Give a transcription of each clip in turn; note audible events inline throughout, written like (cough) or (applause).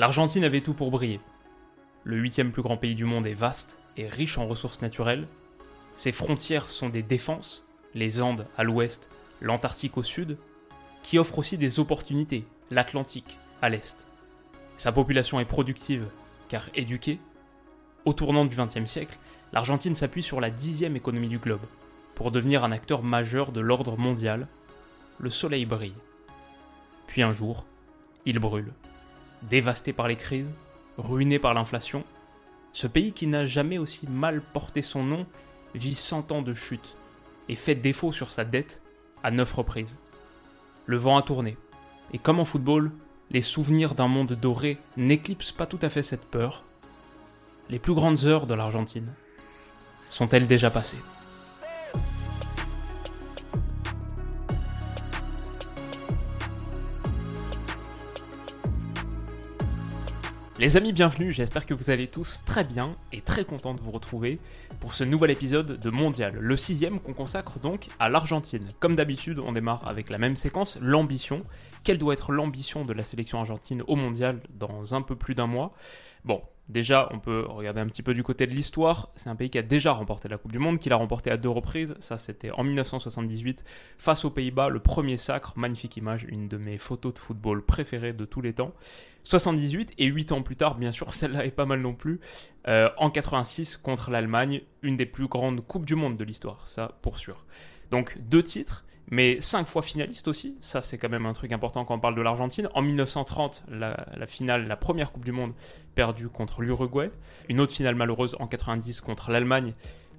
L'Argentine avait tout pour briller. Le huitième plus grand pays du monde est vaste et riche en ressources naturelles. Ses frontières sont des défenses, les Andes à l'ouest, l'Antarctique au sud, qui offrent aussi des opportunités, l'Atlantique à l'est. Sa population est productive, car éduquée. Au tournant du XXe siècle, l'Argentine s'appuie sur la dixième économie du globe, pour devenir un acteur majeur de l'ordre mondial. Le soleil brille. Puis un jour, il brûle. Dévasté par les crises, ruiné par l'inflation, ce pays qui n'a jamais aussi mal porté son nom vit 100 ans de chute et fait défaut sur sa dette à neuf reprises. Le vent a tourné, et comme en football, les souvenirs d'un monde doré n'éclipsent pas tout à fait cette peur. Les plus grandes heures de l'Argentine sont-elles déjà passées? Les amis, bienvenue, j'espère que vous allez tous très bien et très content de vous retrouver pour ce nouvel épisode de Mondial, le sixième qu'on consacre donc à l'Argentine. Comme d'habitude, on démarre avec la même séquence, l'ambition. Quelle doit être l'ambition de la sélection argentine au Mondial dans un peu plus d'un mois? Bon, déjà, on peut regarder un petit peu du côté de l'histoire. C'est un pays qui a déjà remporté la Coupe du Monde, qui l'a remporté à deux reprises. Ça, c'était en 1978 face aux Pays-Bas, le premier sacre. Magnifique image, une de mes photos de football préférées de tous les temps. 78 et 8 ans plus tard, bien sûr, (laughs) celle-là est pas mal non plus. euh, en 86 contre l'Allemagne, une des plus grandes Coupes du Monde de l'histoire, ça pour sûr. Donc deux titres mais cinq fois finaliste aussi. Ça, c'est quand même un truc important quand on parle de l'Argentine. En 1930, la, la, finale, la première Coupe du Monde perdue contre l'Uruguay. Une autre finale malheureuse en 90 contre l'Allemagne.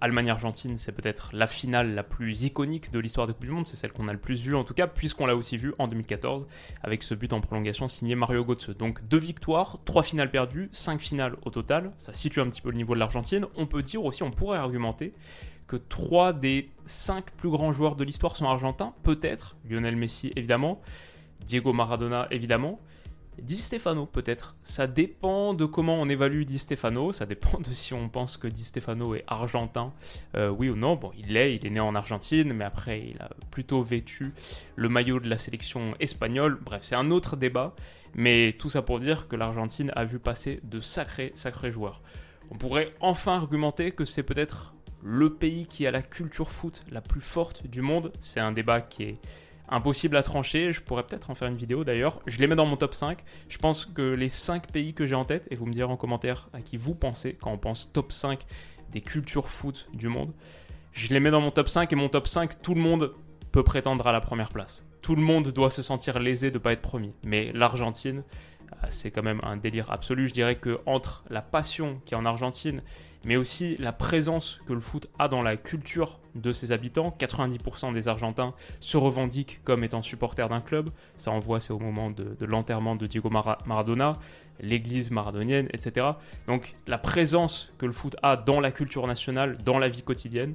Allemagne-Argentine, c'est peut-être la finale la plus iconique de l'histoire des Coupes du Monde. C'est celle qu'on a le plus vue en tout cas, puisqu'on l'a aussi vue en 2014 avec ce but en prolongation signé Mario Götze. Donc deux victoires, trois finales perdues, cinq finales au total. Ça situe un petit peu le niveau de l'Argentine. On peut dire aussi, on pourrait argumenter que trois des cinq plus grands joueurs de l'histoire sont argentins, peut-être, Lionel Messi évidemment, Diego Maradona évidemment, Di Stefano peut-être. Ça dépend de comment on évalue Di Stefano, ça dépend de si on pense que Di Stefano est argentin, euh, oui ou non. Bon, il l'est, il est né en Argentine, mais après il a plutôt vêtu le maillot de la sélection espagnole. Bref, c'est un autre débat, mais tout ça pour dire que l'Argentine a vu passer de sacrés, sacrés joueurs. On pourrait enfin argumenter que c'est peut-être le pays qui a la culture foot la plus forte du monde. C'est un débat qui est impossible à trancher. Je pourrais peut-être en faire une vidéo d'ailleurs. Je les mets dans mon top 5. Je pense que les 5 pays que j'ai en tête, et vous me direz en commentaire à qui vous pensez quand on pense top 5 des cultures foot du monde, je les mets dans mon top 5 et mon top 5, tout le monde peut prétendre à la première place. Tout le monde doit se sentir lésé de ne pas être premier. Mais l'Argentine, c'est quand même un délire absolu. Je dirais que entre la passion qui est en Argentine, mais aussi la présence que le foot a dans la culture de ses habitants, 90% des Argentins se revendiquent comme étant supporters d'un club. Ça on voit, c'est au moment de, l'enterrement de Diego Mara Maradona, l'église maradonienne, etc. Donc la présence que le foot a dans la culture nationale, dans la vie quotidienne,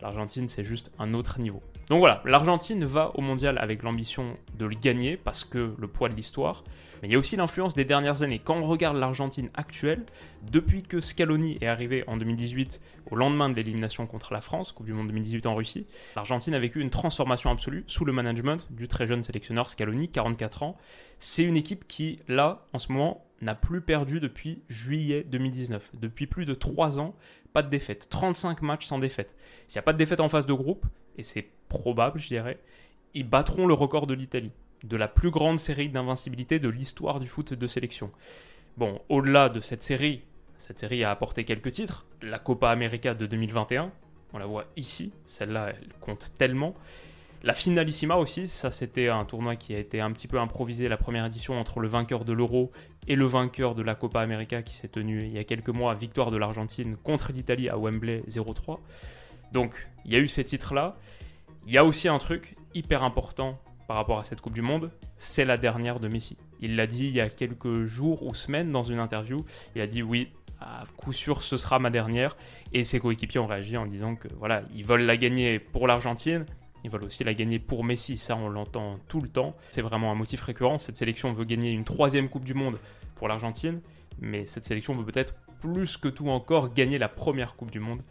l'Argentine c'est juste un autre niveau. Donc voilà, l'Argentine va au mondial avec l'ambition de le gagner parce que le poids de l'histoire. Mais il y a aussi l'influence des dernières années. Quand on regarde l'Argentine actuelle, depuis que Scaloni est arrivé en 2018, au lendemain de l'élimination contre la France, Coupe du Monde 2018 en Russie, l'Argentine a vécu une transformation absolue sous le management du très jeune sélectionneur Scaloni, 44 ans. C'est une équipe qui, là, en ce moment, n'a plus perdu depuis juillet 2019. Depuis plus de 3 ans, pas de défaite. 35 matchs sans défaite. S'il n'y a pas de défaite en phase de groupe, et c'est probable, je dirais, ils battront le record de l'Italie de la plus grande série d'invincibilité de l'histoire du foot de sélection. Bon, au-delà de cette série, cette série a apporté quelques titres. La Copa América de 2021, on la voit ici, celle-là, elle compte tellement. La Finalissima aussi, ça c'était un tournoi qui a été un petit peu improvisé, la première édition entre le vainqueur de l'Euro et le vainqueur de la Copa América qui s'est tenu il y a quelques mois, victoire de l'Argentine contre l'Italie à Wembley 0-3. Donc il y a eu ces titres-là. Il y a aussi un truc hyper important par rapport à cette Coupe du Monde, c'est la dernière de Messi. Il l'a dit il y a quelques jours ou semaines dans une interview. Il a dit oui, à coup sûr, ce sera ma dernière. Et ses coéquipiers ont réagi en disant que voilà, ils veulent la gagner pour l'Argentine. Ils veulent aussi la gagner pour Messi, ça on l'entend tout le temps. C'est vraiment un motif récurrent. Cette sélection veut gagner une troisième Coupe du Monde pour l'Argentine, mais cette sélection veut peut-être plus que tout encore gagner la première Coupe du Monde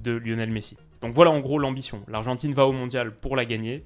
de Lionel Messi. Donc voilà en gros l'ambition. L'Argentine va au mondial pour la gagner,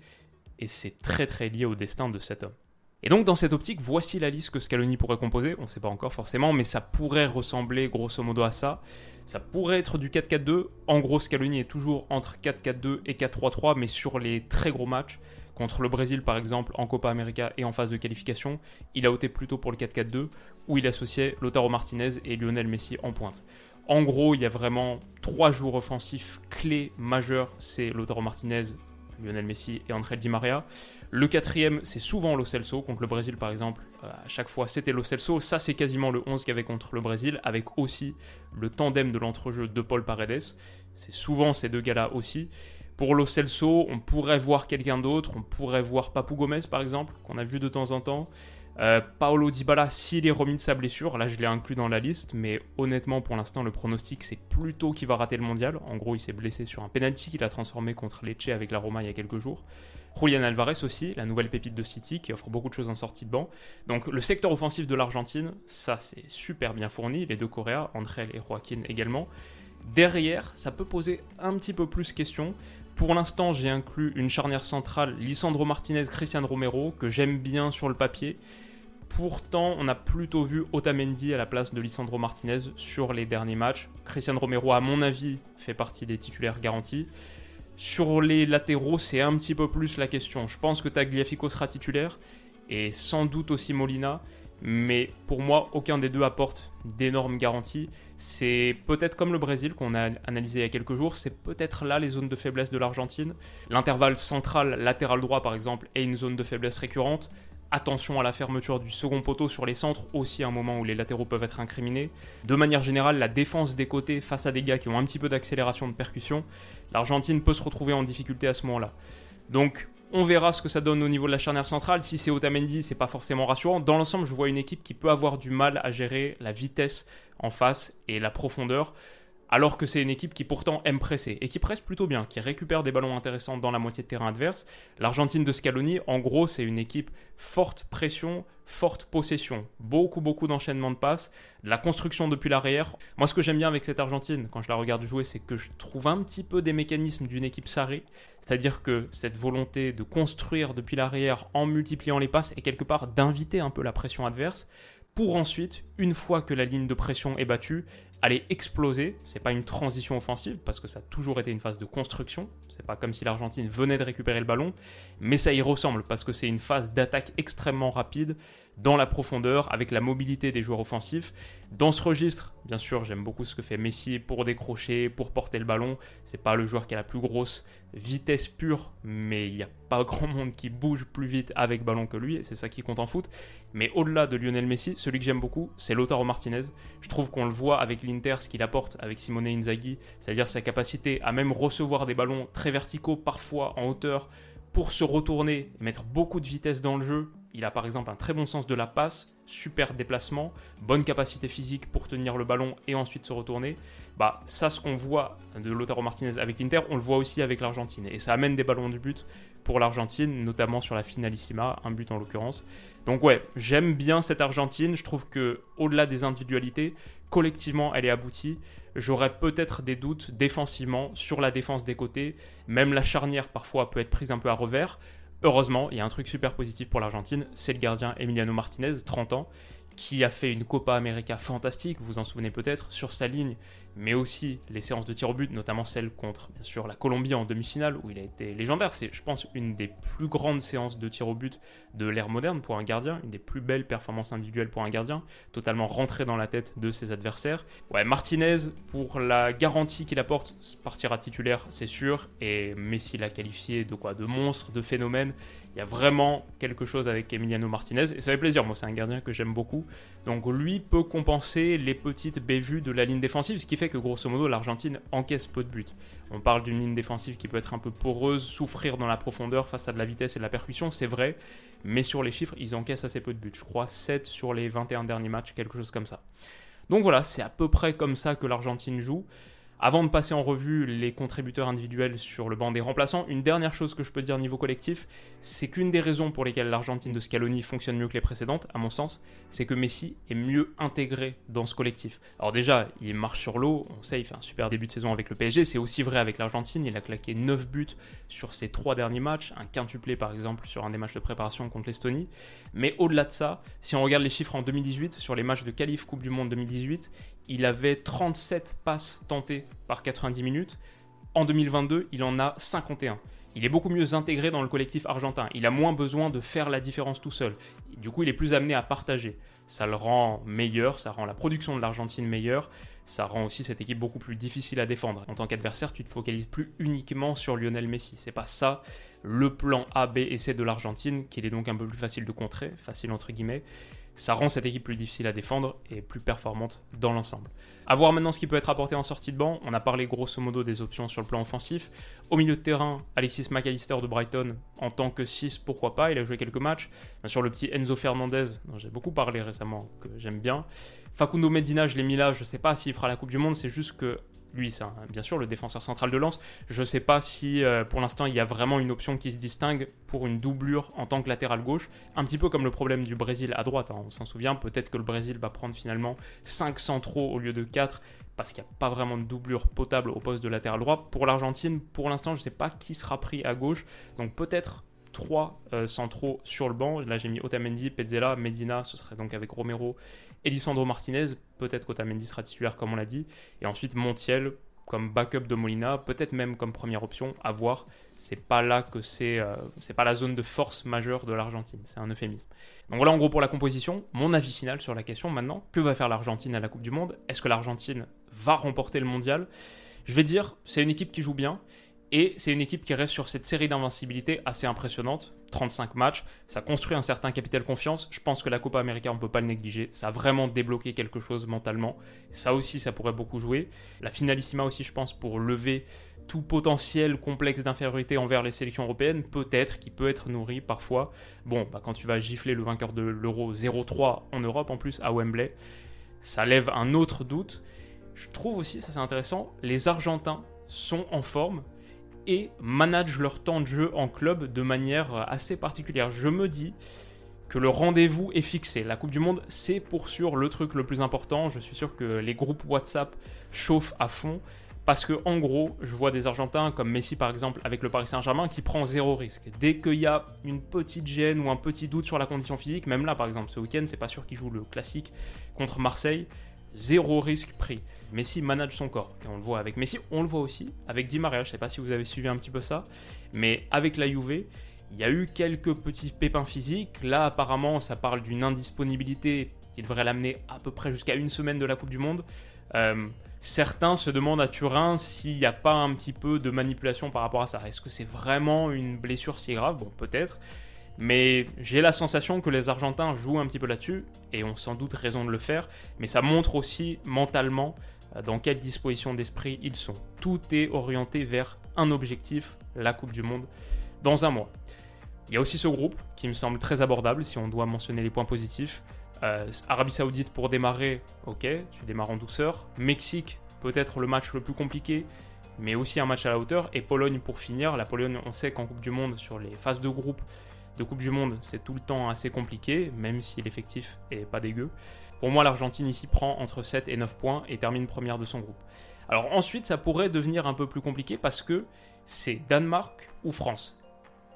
et c'est très très lié au destin de cet homme. Et donc dans cette optique, voici la liste que Scaloni pourrait composer. On ne sait pas encore forcément, mais ça pourrait ressembler grosso modo à ça. Ça pourrait être du 4-4-2. En gros, Scaloni est toujours entre 4-4-2 et 4-3-3, mais sur les très gros matchs, contre le Brésil par exemple en Copa América et en phase de qualification, il a opté plutôt pour le 4-4-2, où il associait Lautaro Martinez et Lionel Messi en pointe. En gros, il y a vraiment trois jours offensifs clés majeurs, c'est Lautaro Martinez, Lionel Messi et André Di Maria. Le quatrième, c'est souvent Lo Celso, contre le Brésil par exemple. Euh, à chaque fois, c'était Lo Celso. Ça, c'est quasiment le 11 qu'il y avait contre le Brésil, avec aussi le tandem de l'entrejeu de Paul Paredes. C'est souvent ces deux gars-là aussi. Pour Lo Celso, on pourrait voir quelqu'un d'autre. On pourrait voir Papou Gomez par exemple, qu'on a vu de temps en temps. Euh, Paolo Dybala, s'il est remis de sa blessure, là je l'ai inclus dans la liste, mais honnêtement pour l'instant le pronostic c'est plutôt qu'il va rater le mondial. En gros il s'est blessé sur un penalty qu'il a transformé contre Lecce avec la Roma il y a quelques jours. Julian Alvarez aussi, la nouvelle pépite de City qui offre beaucoup de choses en sortie de banc. Donc le secteur offensif de l'Argentine, ça c'est super bien fourni, les deux Coréas, André et Joaquin également. Derrière, ça peut poser un petit peu plus question. Pour l'instant, j'ai inclus une charnière centrale, Lisandro Martinez, Christian Romero, que j'aime bien sur le papier. Pourtant, on a plutôt vu Otamendi à la place de Lisandro Martinez sur les derniers matchs. Christian Romero, à mon avis, fait partie des titulaires garantis. Sur les latéraux, c'est un petit peu plus la question. Je pense que Tagliafico sera titulaire et sans doute aussi Molina. Mais pour moi, aucun des deux apporte d'énormes garanties. C'est peut-être comme le Brésil qu'on a analysé il y a quelques jours, c'est peut-être là les zones de faiblesse de l'Argentine. L'intervalle central latéral droit, par exemple, est une zone de faiblesse récurrente. Attention à la fermeture du second poteau sur les centres, aussi un moment où les latéraux peuvent être incriminés. De manière générale, la défense des côtés face à des gars qui ont un petit peu d'accélération de percussion, l'Argentine peut se retrouver en difficulté à ce moment-là. Donc on verra ce que ça donne au niveau de la charnière centrale. Si c'est Otamendi, c'est pas forcément rassurant. Dans l'ensemble, je vois une équipe qui peut avoir du mal à gérer la vitesse en face et la profondeur alors que c'est une équipe qui pourtant aime presser et qui presse plutôt bien, qui récupère des ballons intéressants dans la moitié de terrain adverse. L'Argentine de Scaloni, en gros, c'est une équipe forte pression, forte possession, beaucoup beaucoup d'enchaînements de passes, la construction depuis l'arrière. Moi, ce que j'aime bien avec cette Argentine, quand je la regarde jouer, c'est que je trouve un petit peu des mécanismes d'une équipe sarrée, c'est-à-dire que cette volonté de construire depuis l'arrière en multipliant les passes et quelque part d'inviter un peu la pression adverse pour ensuite, une fois que la ligne de pression est battue, aller exploser. C'est pas une transition offensive parce que ça a toujours été une phase de construction. C'est pas comme si l'Argentine venait de récupérer le ballon, mais ça y ressemble parce que c'est une phase d'attaque extrêmement rapide dans la profondeur avec la mobilité des joueurs offensifs. Dans ce registre, bien sûr, j'aime beaucoup ce que fait Messi pour décrocher, pour porter le ballon. C'est pas le joueur qui a la plus grosse vitesse pure, mais il n'y a pas (laughs) grand monde qui bouge plus vite avec ballon que lui, et c'est ça qui compte en foot. Mais au-delà de Lionel Messi, celui que j'aime beaucoup, c'est Lautaro Martinez. Je trouve qu'on le voit avec l'Inter, ce qu'il apporte avec Simone Inzaghi, c'est-à-dire sa capacité à même recevoir des ballons très verticaux, parfois en hauteur, pour se retourner et mettre beaucoup de vitesse dans le jeu il a par exemple un très bon sens de la passe, super déplacement, bonne capacité physique pour tenir le ballon et ensuite se retourner. Bah ça ce qu'on voit de Lautaro Martinez avec l'Inter, on le voit aussi avec l'Argentine et ça amène des ballons du but pour l'Argentine, notamment sur la finalissima, un but en l'occurrence. Donc ouais, j'aime bien cette Argentine, je trouve que au-delà des individualités, collectivement elle est aboutie. J'aurais peut-être des doutes défensivement sur la défense des côtés, même la charnière parfois peut être prise un peu à revers. Heureusement, il y a un truc super positif pour l'Argentine, c'est le gardien Emiliano Martinez, 30 ans, qui a fait une Copa América fantastique, vous vous en souvenez peut-être, sur sa ligne, mais aussi les séances de tir au but, notamment celle contre, bien sûr, la Colombie en demi-finale, où il a été légendaire. C'est, je pense, une des plus grandes séances de tir au but de l'ère moderne pour un gardien, une des plus belles performances individuelles pour un gardien, totalement rentré dans la tête de ses adversaires. Ouais, Martinez, pour la garantie qu'il apporte, partira titulaire, c'est sûr, et Messi l'a qualifié de quoi? De monstre, de phénomène Il y a vraiment quelque chose avec Emiliano Martinez et ça fait plaisir. Moi, c'est un gardien que j'aime beaucoup. Donc, lui peut compenser les petites bévues de la ligne défensive, ce qui fait que grosso modo, l'Argentine encaisse peu de buts. On parle d'une ligne défensive qui peut être un peu poreuse, souffrir dans la profondeur face à de la vitesse et de la percussion, c'est vrai. Mais sur les chiffres, ils encaissent assez peu de buts. Je crois 7 sur les 21 derniers matchs, quelque chose comme ça. Donc voilà, c'est à peu près comme ça que l'Argentine joue. Avant de passer en revue les contributeurs individuels sur le banc des remplaçants, une dernière chose que je peux dire niveau collectif, c'est qu'une des raisons pour lesquelles l'Argentine de Scaloni fonctionne mieux que les précédentes, à mon sens, c'est que Messi est mieux intégré dans ce collectif. Alors déjà, il marche sur l'eau, on sait, il fait un super début de saison avec le PSG, c'est aussi vrai avec l'Argentine, il a claqué 9 buts sur ses 3 derniers matchs, un quintuplé par exemple sur un des matchs de préparation contre l'Estonie. Mais au-delà de ça, si on regarde les chiffres en 2018, sur les matchs de qualif Coupe du Monde 2018, il avait 37 passes tentées par 90 minutes. En 2022, il en a 51. Il est beaucoup mieux intégré dans le collectif argentin. Il a moins besoin de faire la différence tout seul. Du coup, il est plus amené à partager. Ça le rend meilleur, ça rend la production de l'Argentine meilleure, ça rend aussi cette équipe beaucoup plus difficile à défendre. En tant qu'adversaire, tu te focalises plus uniquement sur Lionel Messi. C'est pas ça le plan A, B et C de l'Argentine, qu'il est donc un peu plus facile de contrer, facile entre guillemets ça rend cette équipe plus difficile à défendre et plus performante dans l'ensemble. A voir maintenant ce qui peut être apporté en sortie de banc. On a parlé grosso modo des options sur le plan offensif. Au milieu de terrain, Alexis McAllister de Brighton en tant que 6, pourquoi pas, il a joué quelques matchs. Bien sûr, le petit Enzo Fernandez, dont j'ai beaucoup parlé récemment, que j'aime bien. Facundo Medina, je l'ai mis là, je ne sais pas s'il fera la Coupe du Monde, c'est juste que lui, c'est bien sûr le défenseur central de Lens. Je ne sais pas si euh, pour l'instant il y a vraiment une option qui se distingue pour une doublure en tant que latéral gauche. Un petit peu comme le problème du Brésil à droite. Hein. On s'en souvient, peut-être que le Brésil va prendre finalement 5 centraux au lieu de 4 parce qu'il n'y a pas vraiment de doublure potable au poste de latéral droit. Pour l'Argentine, pour l'instant, je ne sais pas qui sera pris à gauche. Donc peut-être 3 euh, centraux sur le banc. Là, j'ai mis Otamendi, Pezzella, Medina, ce serait donc avec Romero Elisandro Martinez, peut-être qu'Otamendi sera titulaire comme on l'a dit, et ensuite Montiel comme backup de Molina, peut-être même comme première option, à voir. C'est pas là que c'est, euh, c'est pas la zone de force majeure de l'Argentine, c'est un euphémisme. Donc voilà en gros pour la composition. Mon avis final sur la question maintenant, que va faire l'Argentine à la Coupe du Monde? Est-ce que l'Argentine va remporter le mondial? Je vais dire, c'est une équipe qui joue bien et c'est une équipe qui reste sur cette série d'invincibilité assez impressionnante. 35 matchs, ça construit un certain capital confiance. Je pense que la Copa América, on ne peut pas le négliger. Ça a vraiment débloqué quelque chose mentalement. Ça aussi, ça pourrait beaucoup jouer. La finalissima aussi, je pense, pour lever tout potentiel complexe d'infériorité envers les sélections européennes, peut-être, qui peut être nourri parfois. Bon, bah, quand tu vas gifler le vainqueur de l'Euro 0-3 en Europe, en plus, à Wembley, ça lève un autre doute. Je trouve aussi, ça c'est intéressant, les Argentins sont en forme, et managent leur temps de jeu en club de manière assez particulière. Je me dis que le rendez-vous est fixé. La Coupe du Monde, c'est pour sûr le truc le plus important. Je suis sûr que les groupes WhatsApp chauffent à fond. Parce que en gros, je vois des Argentins comme Messi par exemple avec le Paris Saint-Germain qui prend zéro risque. Dès qu'il y a une petite gêne ou un petit doute sur la condition physique, même là par exemple ce week-end, c'est pas sûr qu'il joue le classique contre Marseille zéro risque pris. Messi manage son corps. Et on le voit avec Messi, on le voit aussi avec Di Maria. Je ne sais pas si vous avez suivi un petit peu ça, mais avec la Juve, il y a eu quelques petits pépins physiques. Là, apparemment, ça parle d'une indisponibilité qui devrait l'amener à peu près jusqu'à une semaine de la Coupe du Monde. Euh, certains se demandent à Turin s'il n'y a pas un petit peu de manipulation par rapport à ça. Est-ce que c'est vraiment une blessure si grave? Bon, peut-être. Mais j'ai la sensation que les Argentins jouent un petit peu là-dessus, et ont sans doute raison de le faire, mais ça montre aussi mentalement euh, dans quelle disposition d'esprit ils sont. Tout est orienté vers un objectif, la Coupe du Monde, dans un mois. Il y a aussi ce groupe qui me semble très abordable si on doit mentionner les points positifs. Euh, Arabie Saoudite pour démarrer, ok, tu démarres en douceur. Mexique, peut-être le match le plus compliqué, mais aussi un match à la hauteur. Et Pologne pour finir. La Pologne, on sait qu'en Coupe du Monde, sur les phases de groupe, de Coupe du Monde, c'est tout le temps assez compliqué, même si l'effectif est pas dégueu. Pour moi, l'Argentine ici prend entre 7 et 9 points et termine première de son groupe. Alors ensuite, ça pourrait devenir un peu plus compliqué parce que c'est Danemark ou France.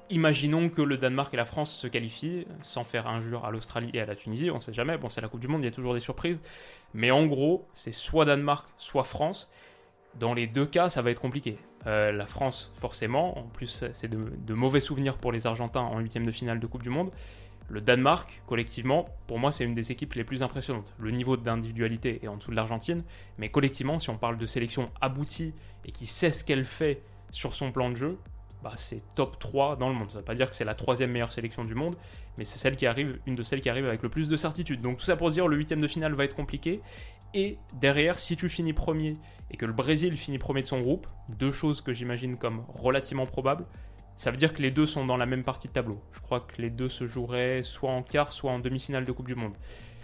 Imaginons que le Danemark et la France se qualifient sans faire injure à l'Australie et à la Tunisie, on sait jamais, bon c'est la Coupe du Monde, il y a toujours des surprises, mais en gros, c'est soit Danemark, soit France. Dans les deux cas, ça va être compliqué. Euh, la France, forcément, en plus, c'est de, mauvais souvenirs pour les Argentins en huitième de finale de Coupe du Monde. Le Danemark, collectivement, pour moi, c'est une des équipes les plus impressionnantes. Le niveau d'individualité est en dessous de l'Argentine, mais collectivement, si on parle de sélection aboutie et qui sait ce qu'elle fait sur son plan de jeu, bah, c'est top 3 dans le monde. Ça ne veut pas dire que c'est la troisième meilleure sélection du monde, mais c'est celle qui arrive, une de celles qui arrive avec le plus de certitude. Donc tout ça pour dire le huitième de finale va être compliqué. Et derrière, si tu finis premier et que le Brésil finit premier de son groupe, deux choses que j'imagine comme relativement probables, ça veut dire que les deux sont dans la même partie de tableau. Je crois que les deux se joueraient soit en quart, soit en demi-finale de Coupe du Monde.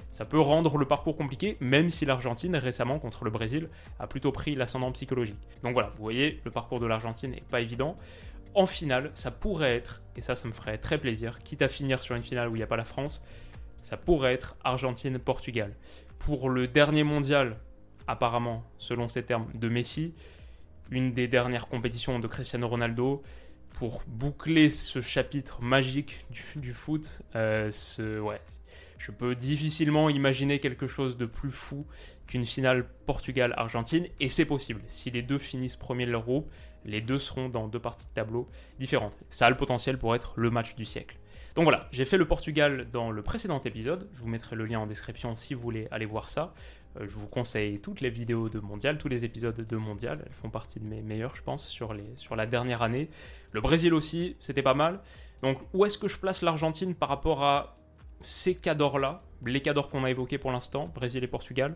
Ça peut rendre le parcours compliqué, même si l'Argentine, récemment contre le Brésil, a plutôt pris l'ascendant psychologique. Donc voilà, vous voyez, le parcours de l'Argentine n'est pas évident. En finale, ça pourrait être, et ça, ça me ferait très plaisir, quitte à finir sur une finale où il n'y a pas la France, ça pourrait être Argentine-Portugal. Pour le dernier mondial, apparemment, selon ces termes, de Messi, une des dernières compétitions de Cristiano Ronaldo, pour boucler ce chapitre magique du, foot, euh, ce, ouais, je peux difficilement imaginer quelque chose de plus fou qu'une finale Portugal-Argentine, et c'est possible. Si les deux finissent premier de leur groupe, les deux seront dans deux parties de tableau différentes. Ça a le potentiel pour être le match du siècle. Donc voilà, j'ai fait le Portugal dans le précédent épisode. Je vous mettrai le lien en description si vous voulez aller voir ça. Euh, je vous conseille toutes les vidéos de Mondial, tous les épisodes de Mondial. Elles font partie de mes meilleurs, je pense, sur, la dernière année. Le Brésil aussi, c'était pas mal. Donc où est-ce que je place l'Argentine par rapport à ces cadors-là, les cadors qu'on a évoqués pour l'instant, Brésil et Portugal,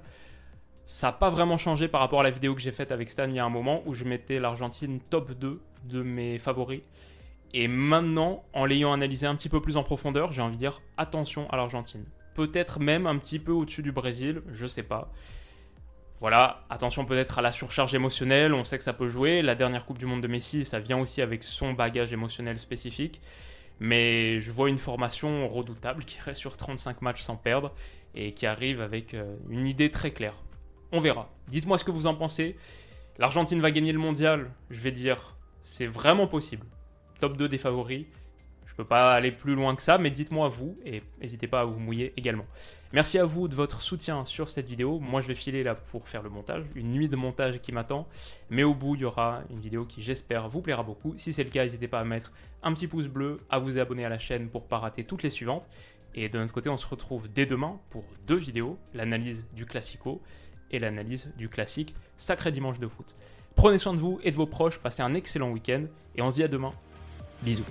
ça n'a pas vraiment changé par rapport à la vidéo que j'ai faite avec Stan il y a un moment où je mettais l'Argentine top 2 de mes favoris. Et maintenant, en l'ayant analysé un petit peu plus en profondeur, j'ai envie de dire attention à l'Argentine. Peut-être même un petit peu au-dessus du Brésil, je sais pas. Voilà, attention peut-être à la surcharge émotionnelle, on sait que ça peut jouer. La dernière Coupe du Monde de Messi, ça vient aussi avec son bagage émotionnel spécifique. Mais je vois une formation redoutable qui reste sur 35 matchs sans perdre et qui arrive avec euh, une idée très claire. On verra. Dites-moi ce que vous en pensez. L'Argentine va gagner le mondial. Je vais dire, c'est vraiment possible. Top 2 des favoris. Je peux pas aller plus loin que ça, mais dites-moi vous et n'hésitez pas à vous mouiller également. Merci à vous de votre soutien sur cette vidéo. Moi, je vais filer là pour faire le montage, une nuit de montage qui m'attend, mais au bout, il y aura une vidéo qui, j'espère, vous plaira beaucoup. Si c'est le cas, n'hésitez pas à mettre un petit pouce bleu, à vous abonner à la chaîne pour pas rater toutes les suivantes. Et de notre côté, on se retrouve dès demain pour deux vidéos, l'analyse du classico et l'analyse du classique Sacré Dimanche de foot. Prenez soin de vous et de vos proches, passez un excellent week-end et on se dit à demain. Bisous.